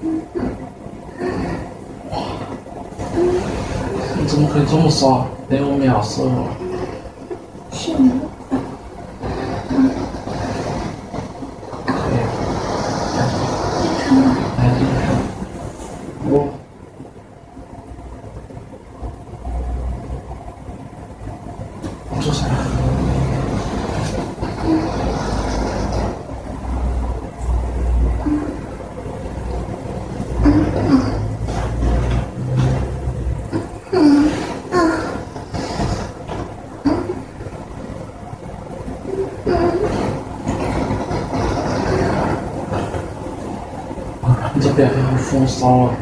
你怎么可以这么爽？连我秒射了。是你？transforma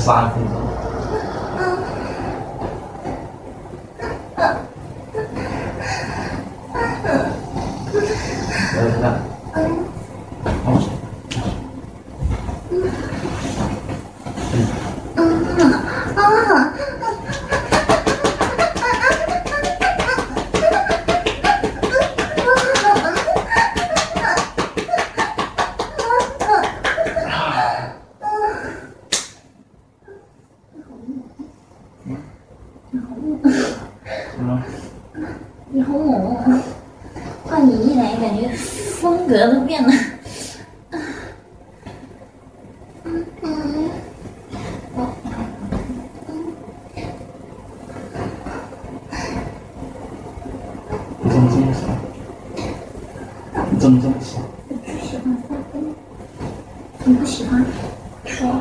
我简直快要杀疯了！来来来。你好猛啊！换你一来，感觉风格都变了。嗯嗯。哦。你怎么这么爽？你怎么这么爽？我不喜欢发疯。你不喜欢？说，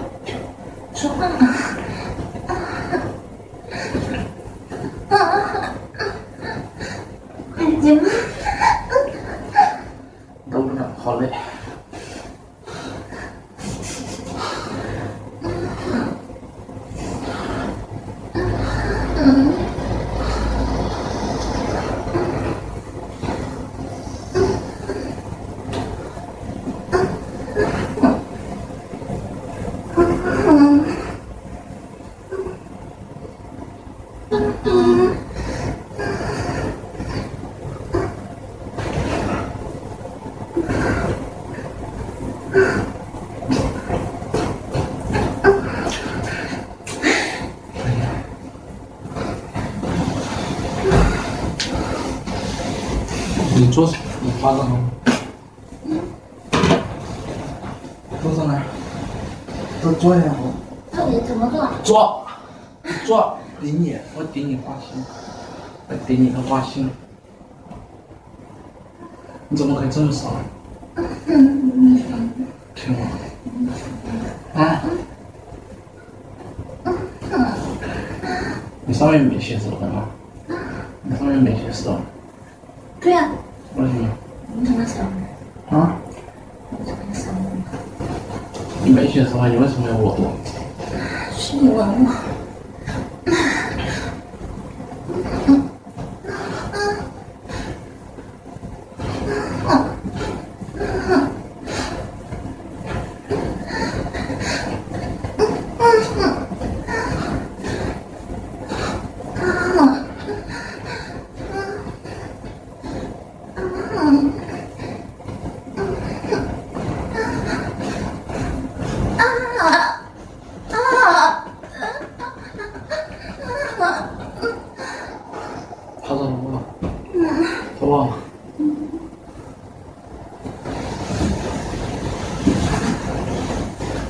说话嘛。都不能，好累。你坐，你趴着吗？坐上来，都坐呀！到底怎么做？坐，坐，顶你，我顶你花心，我顶你个花心。你怎么可以这么爽？听我。啊？你上面没写字的吗？你上面没写字。对呀。为什么？你怎么想的？啊？你怎么想的？你没写实话，你为什么要我读？是你问我。哇！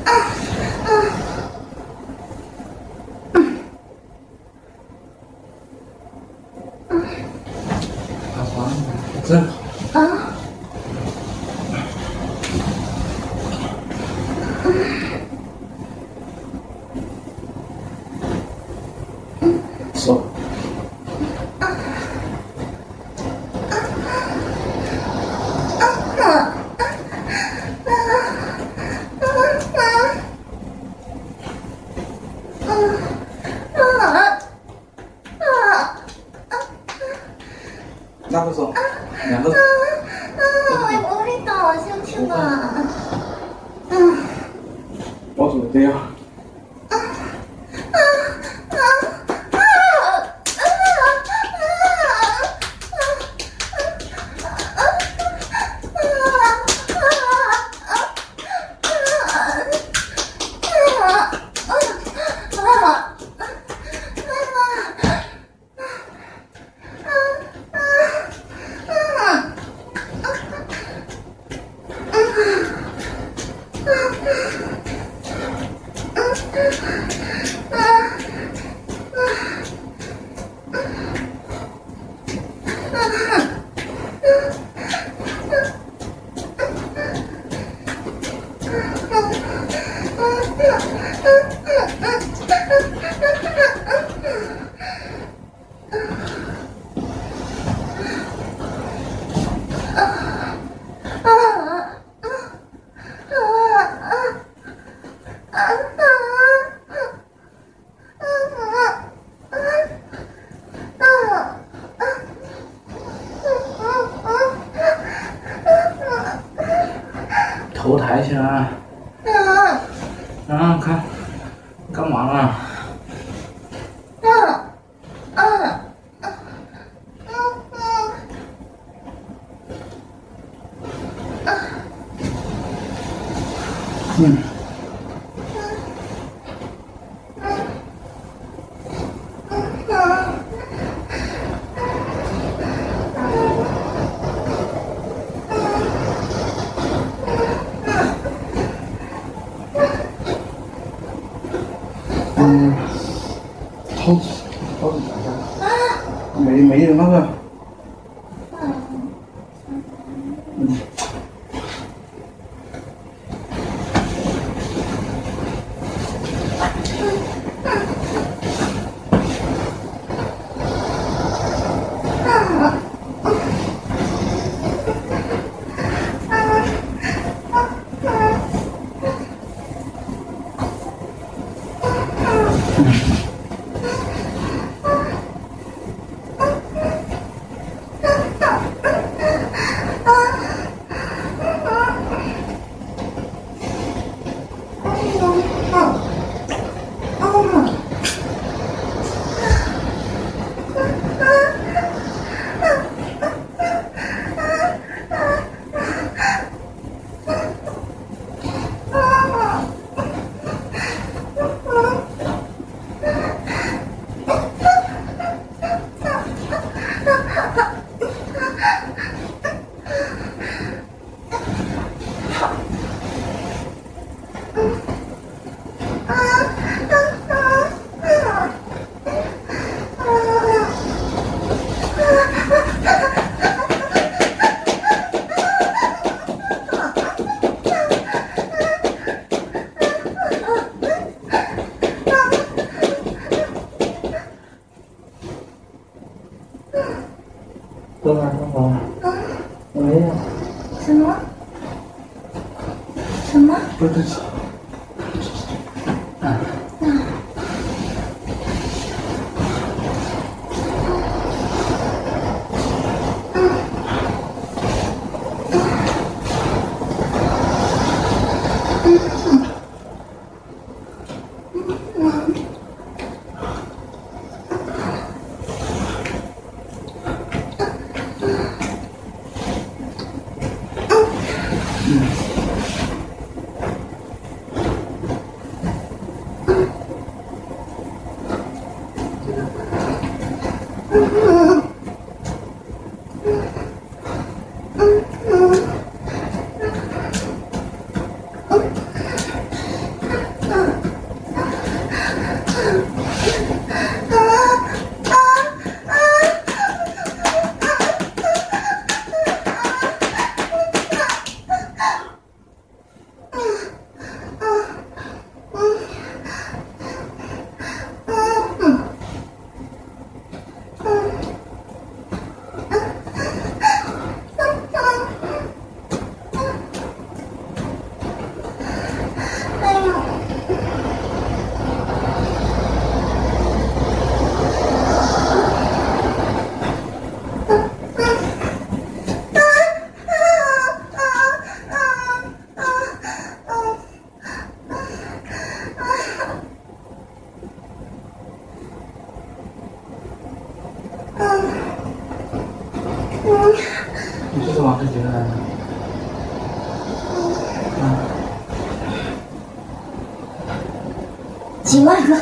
啊啊！好爽，真好。啊！嗯，头，头是啥子？没没有那个。Okay. しま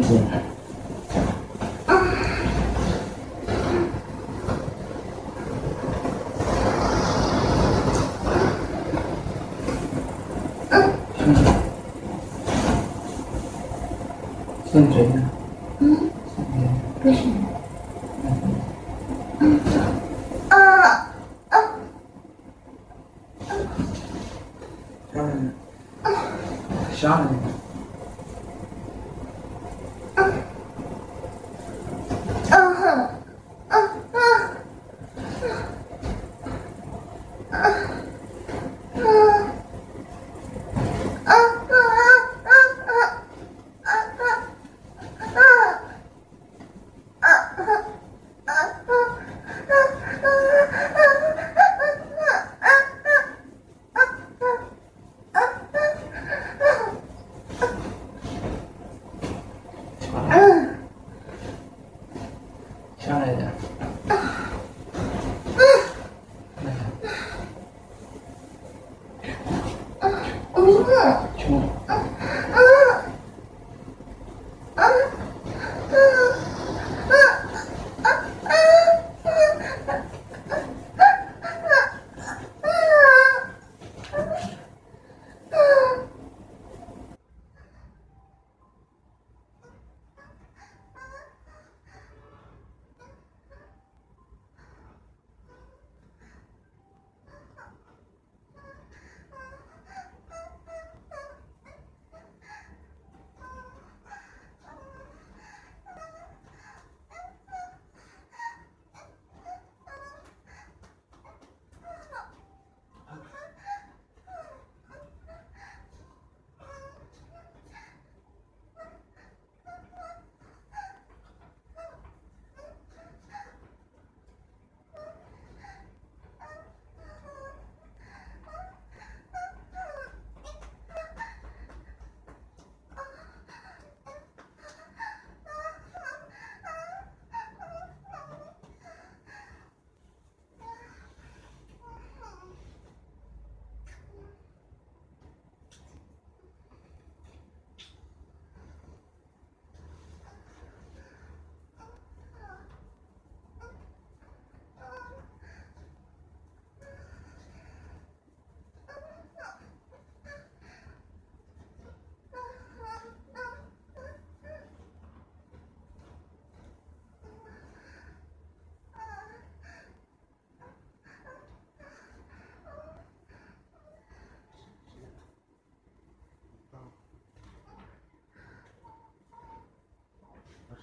嗯。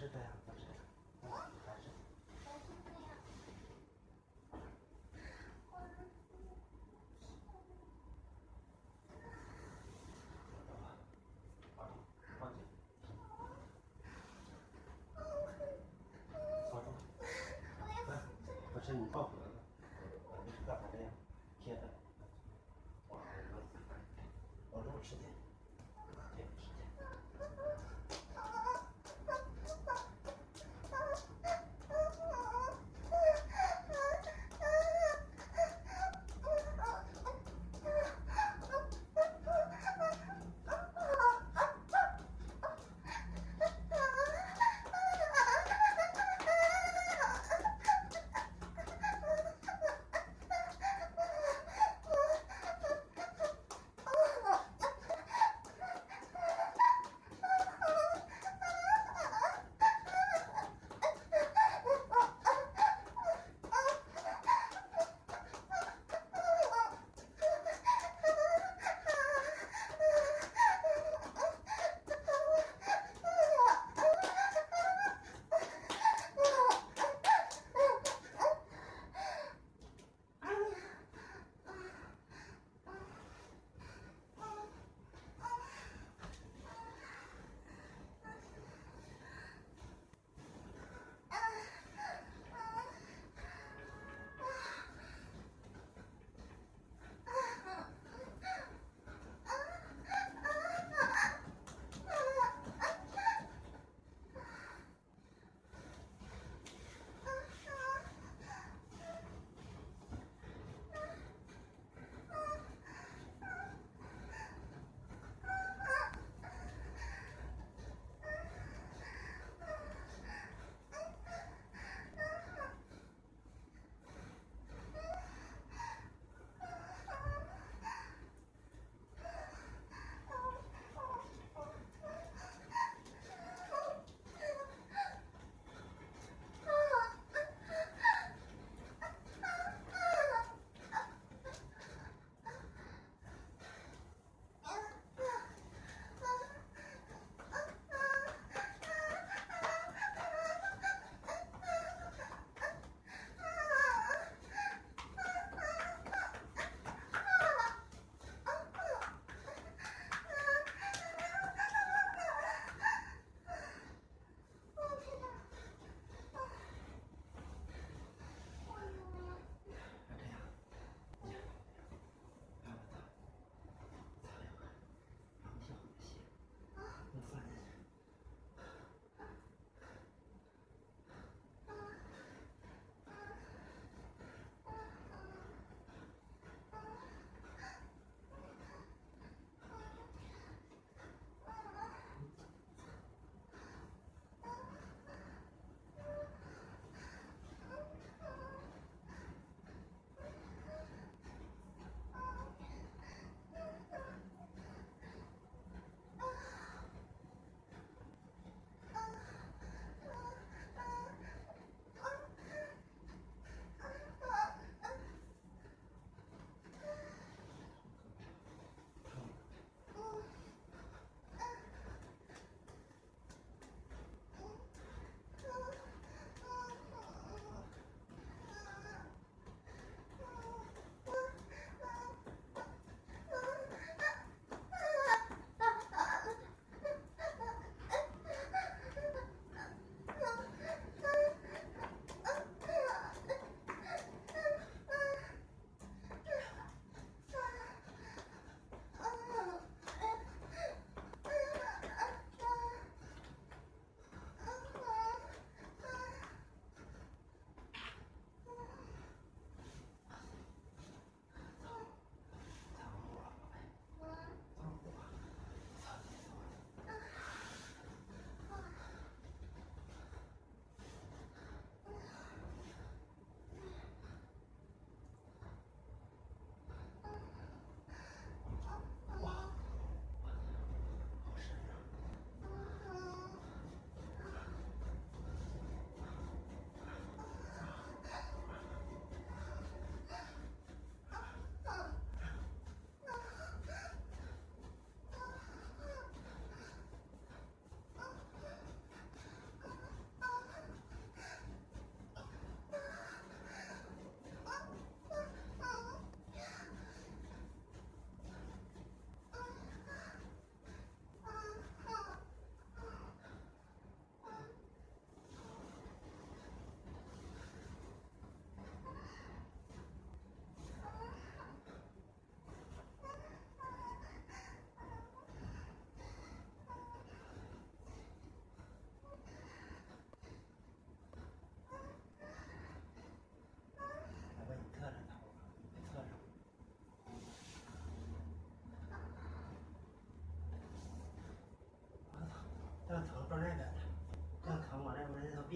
是这样，是这样，还是？还是这样。放进去。好，老陈，你抱。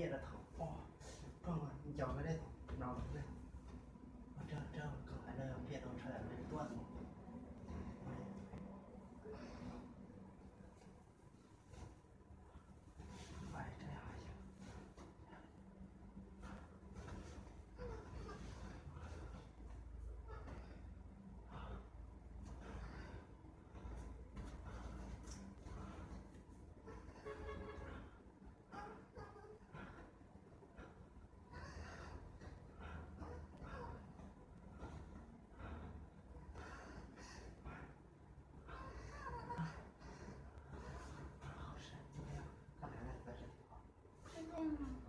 疼，哇、哦，壮壮，你脚搁这。mm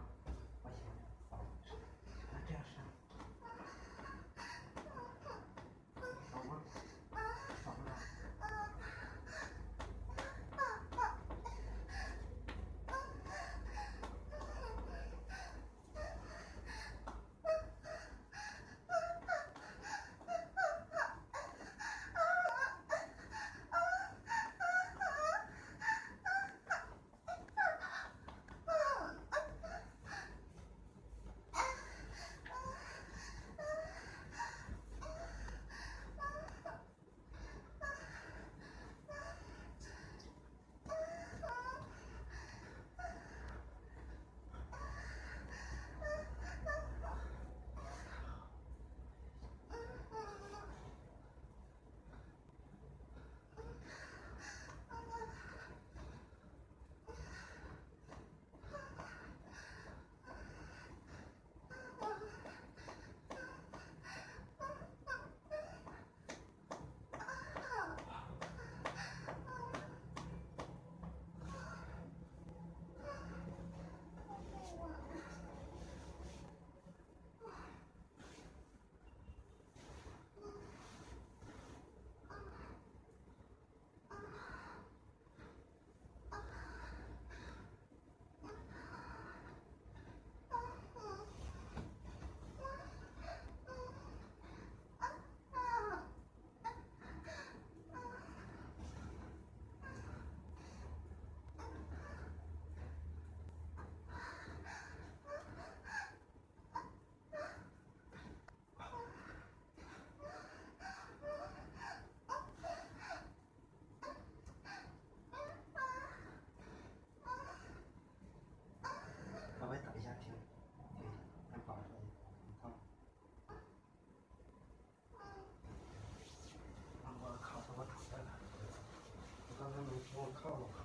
Халах.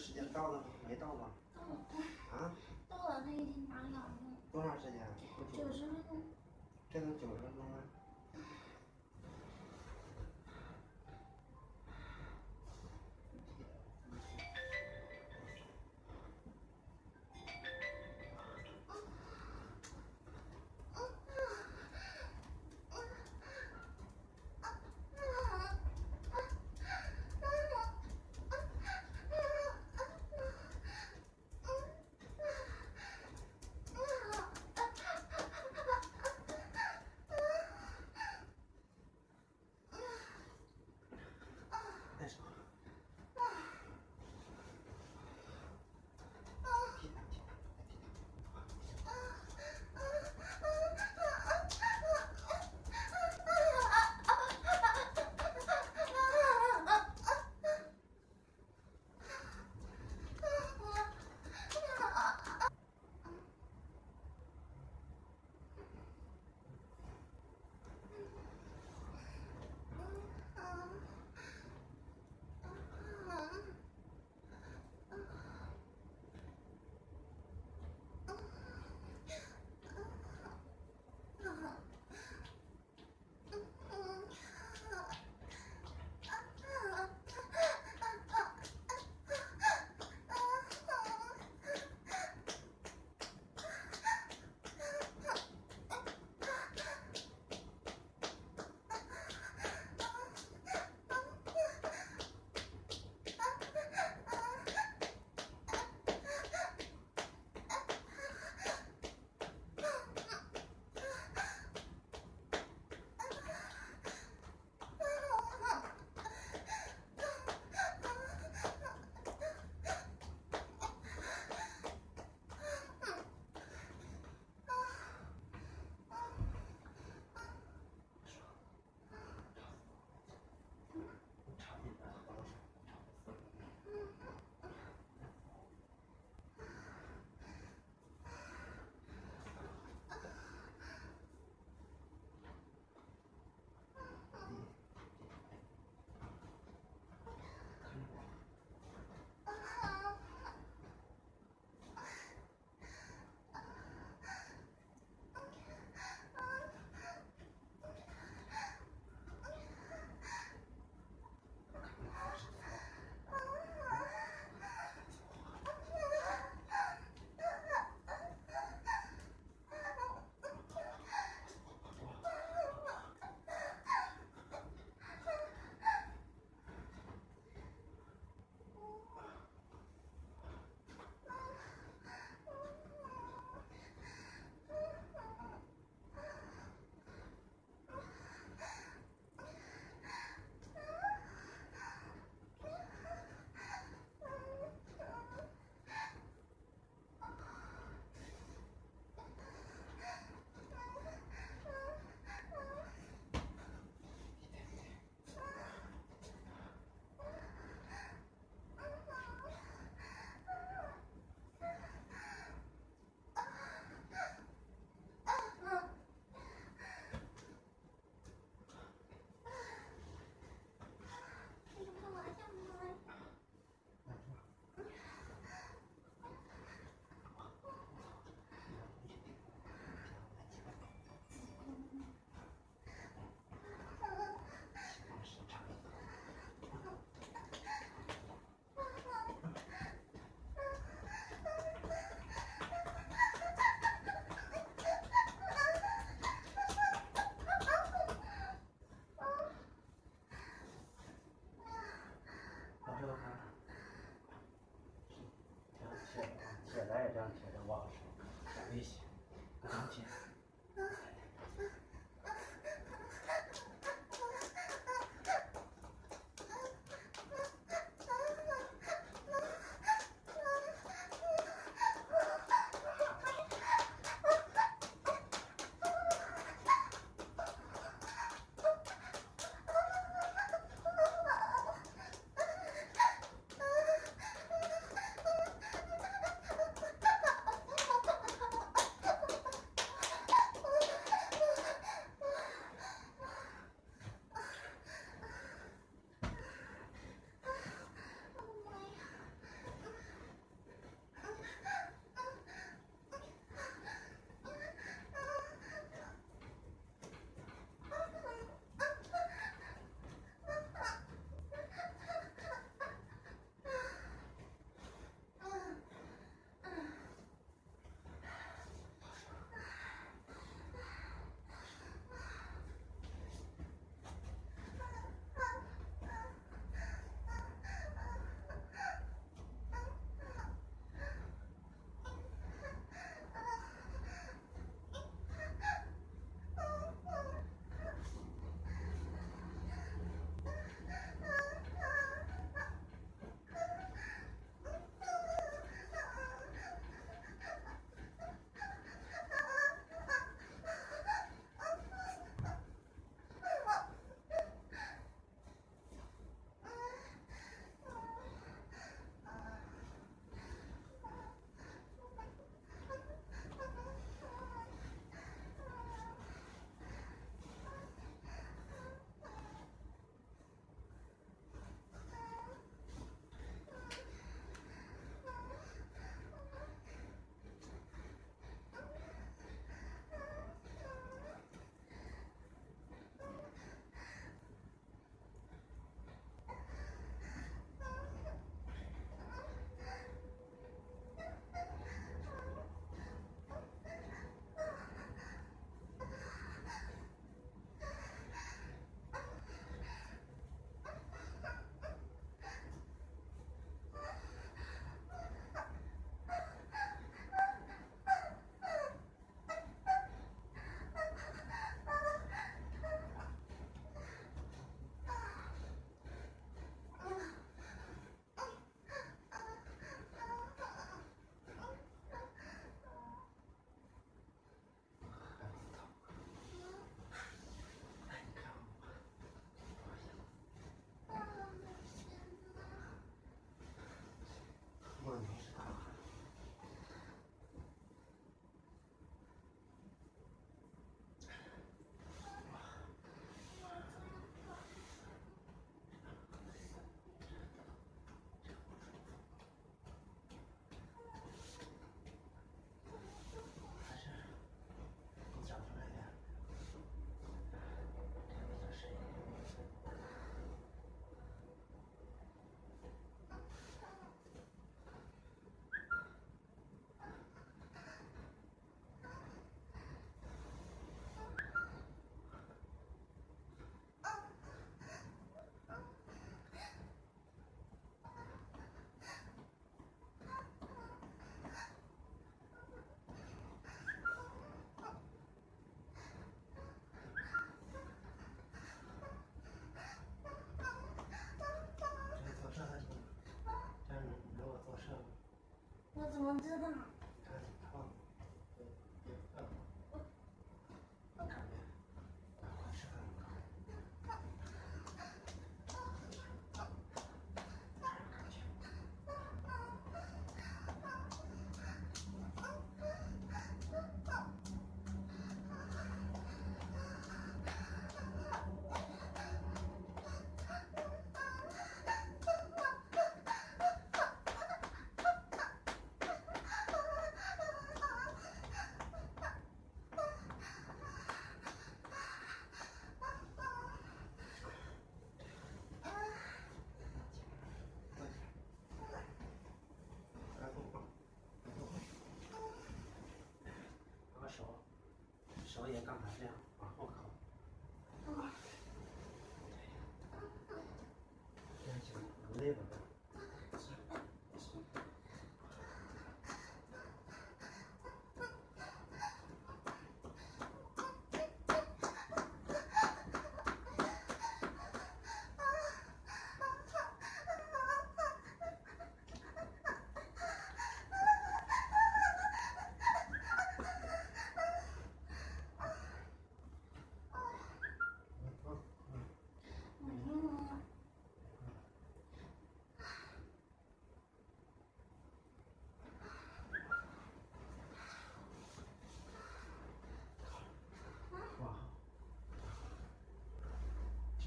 时间到了吗？没到吧？到了，啊？到了，他已经打烊了。多长时间？九十分钟。这都九十分钟了。我怎么知道我也刚才这样。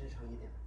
真诚一点。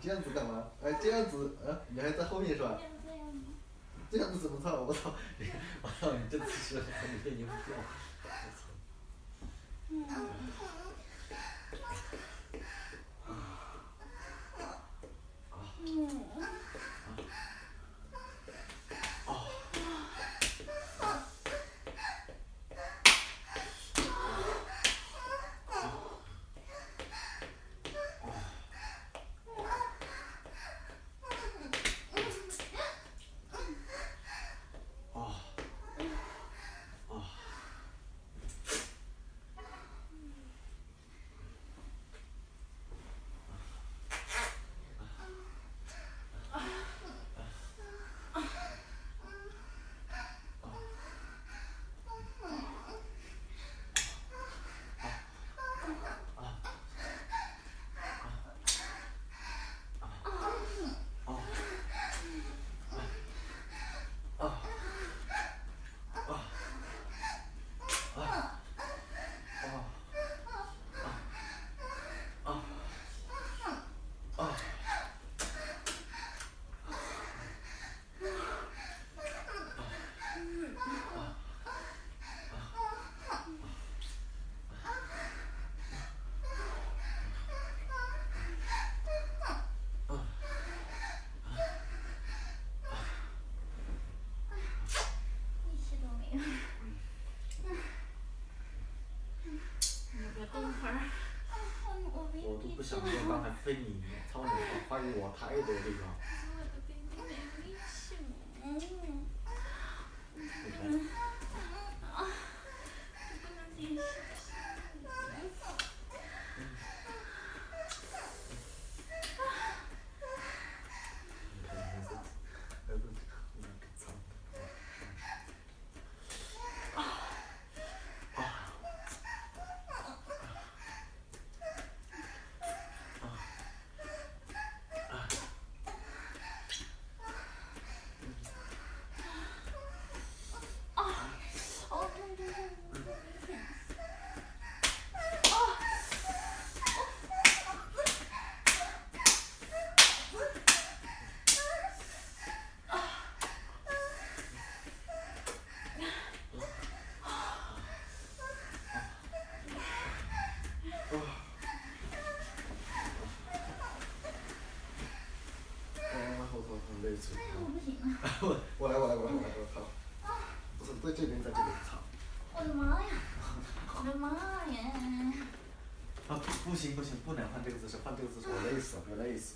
这样子干嘛？哎，这样子，啊，你还在后面是吧？这样子怎么唱？我操！我操！你这姿势很别扭，想说刚才非你操你，怀疑我太多地方。我我来我来我来我来我操！不是在这边在这边操！我的妈呀！我的妈呀！啊不行不行，不能换这个姿势，换这个姿势我累死了，别累死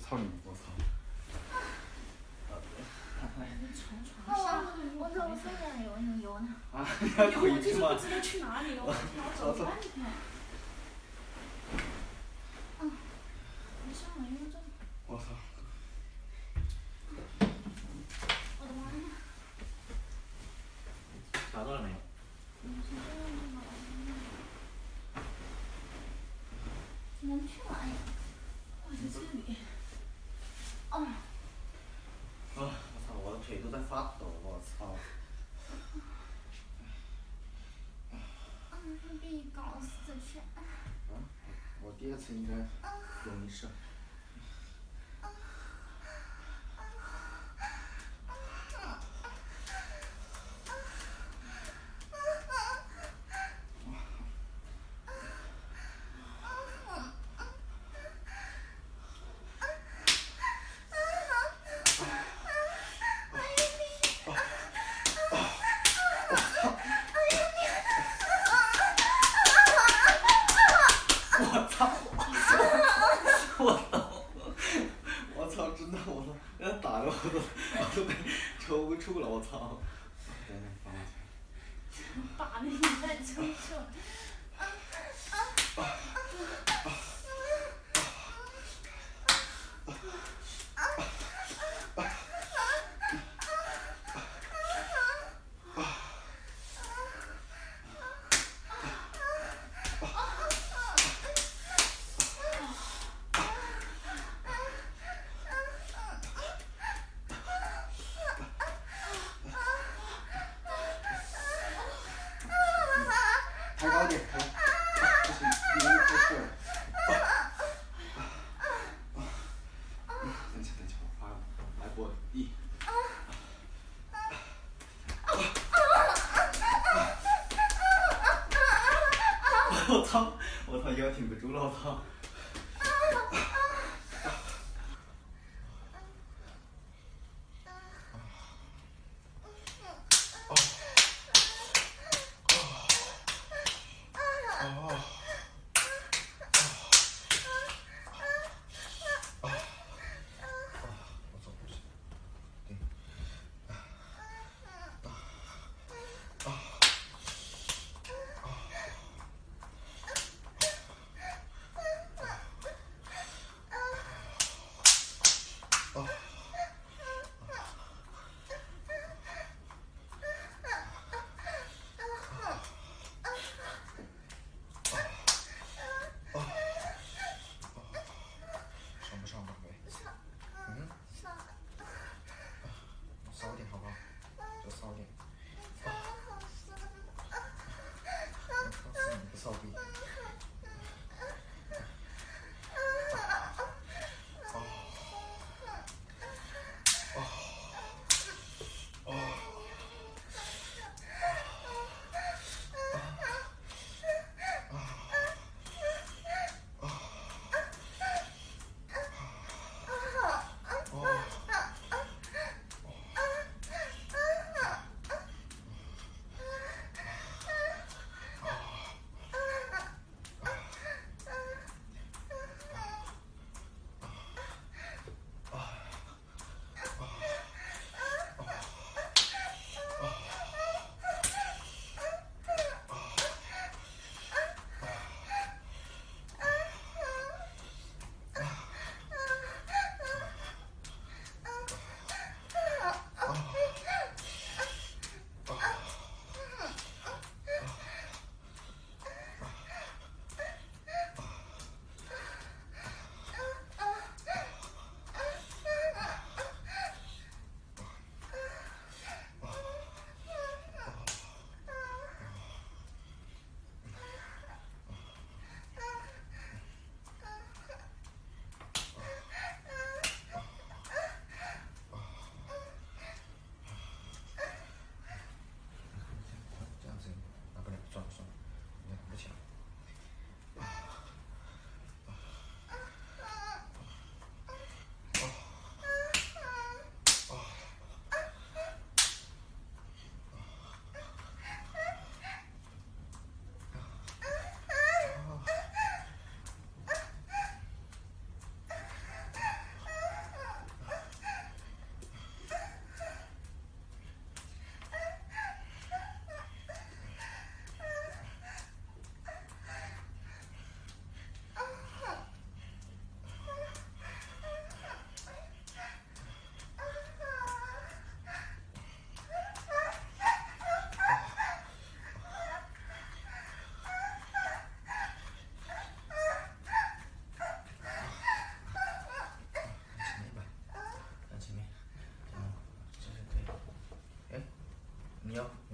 操你妈！我操！我怎么呢？啊，你？我就不知道去哪里了，我半天。第二次应该也没事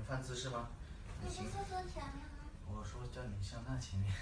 了。姿势吗？你是厕所前面吗？我说叫你向那前面。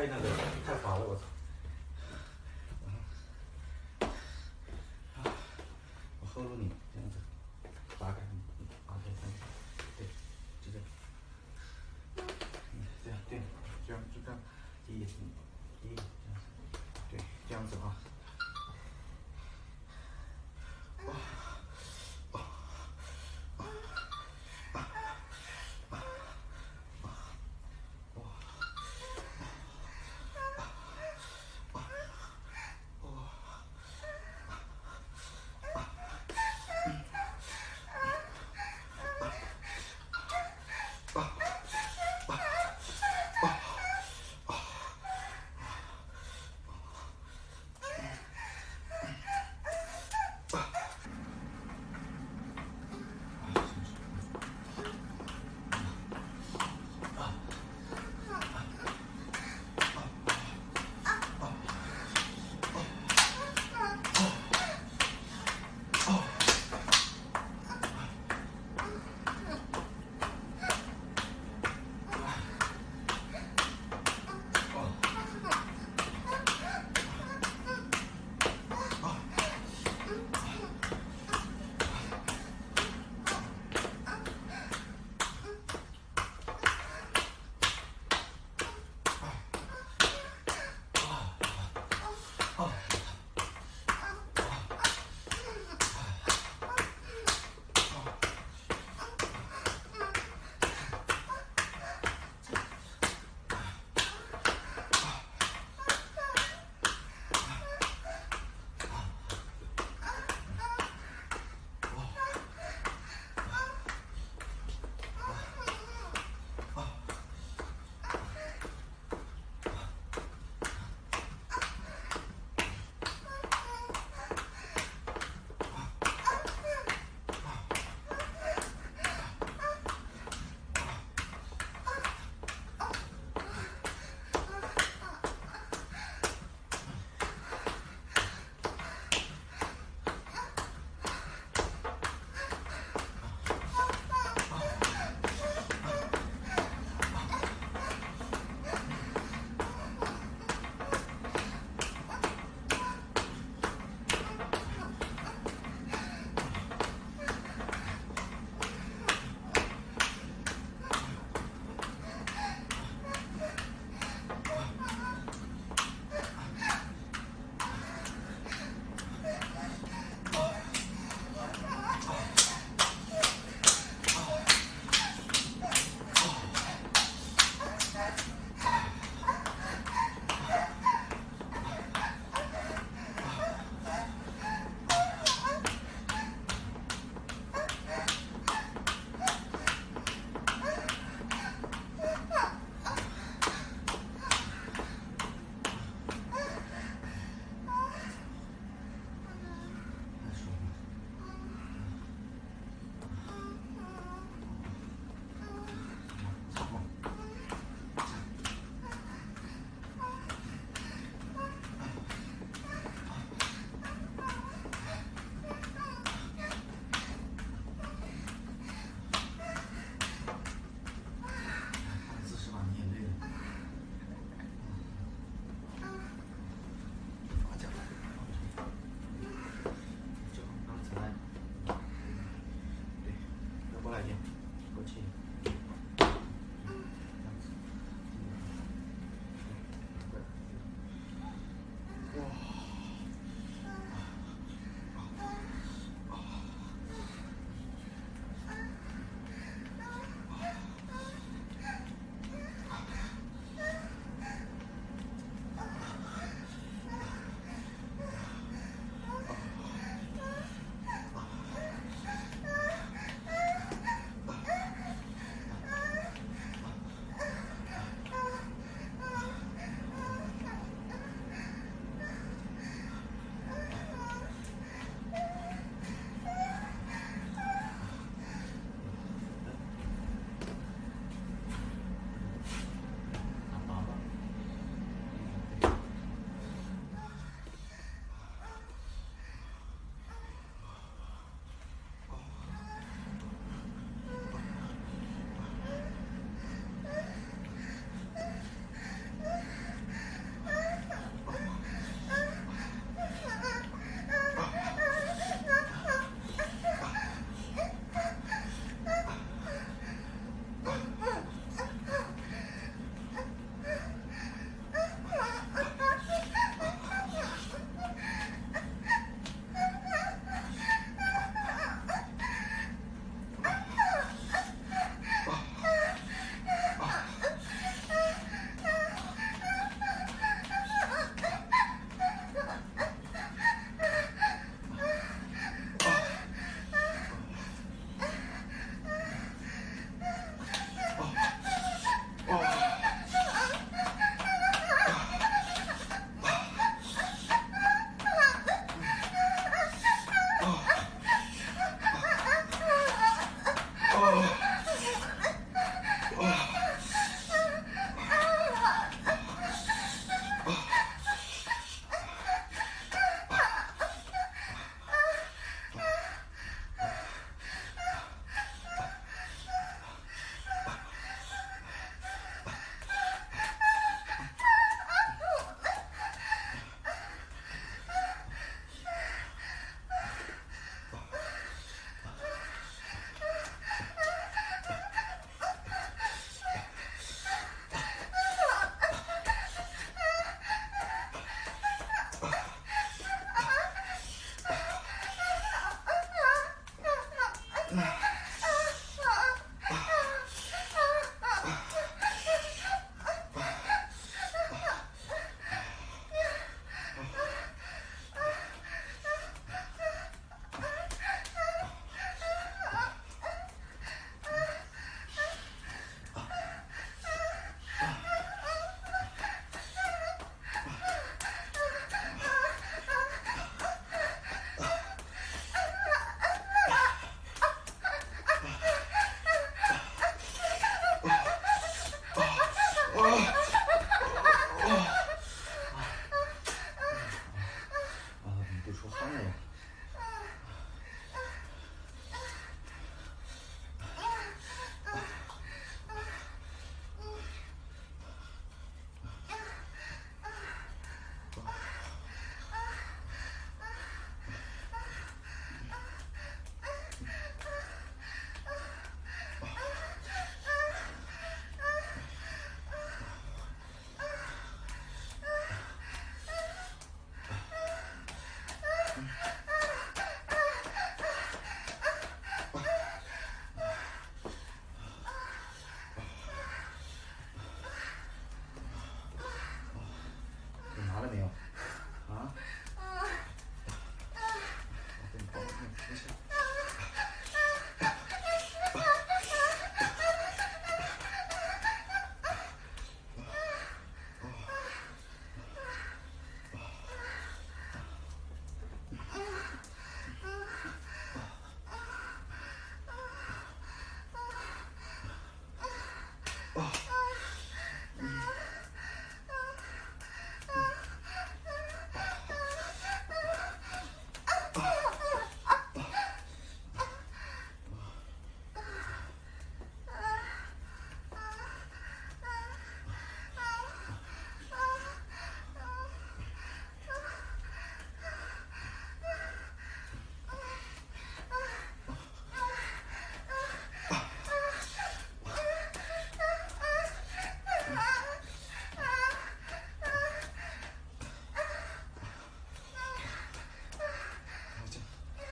太那个，太滑了，我操！我 hold 住你这样子，拉开，拉开，对，就这样，嗯，这样对，这样就这样，一，一，这样子，对，这样子啊。